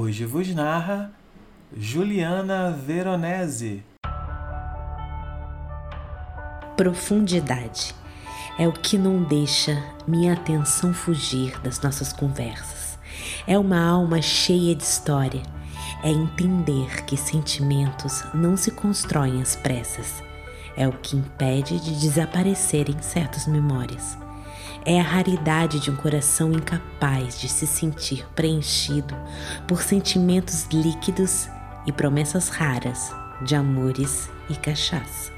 Hoje vos narra Juliana Veronese. Profundidade é o que não deixa minha atenção fugir das nossas conversas. É uma alma cheia de história. É entender que sentimentos não se constroem às pressas. É o que impede de desaparecerem certas memórias. É a raridade de um coração incapaz de se sentir preenchido por sentimentos líquidos e promessas raras de amores e cachaça.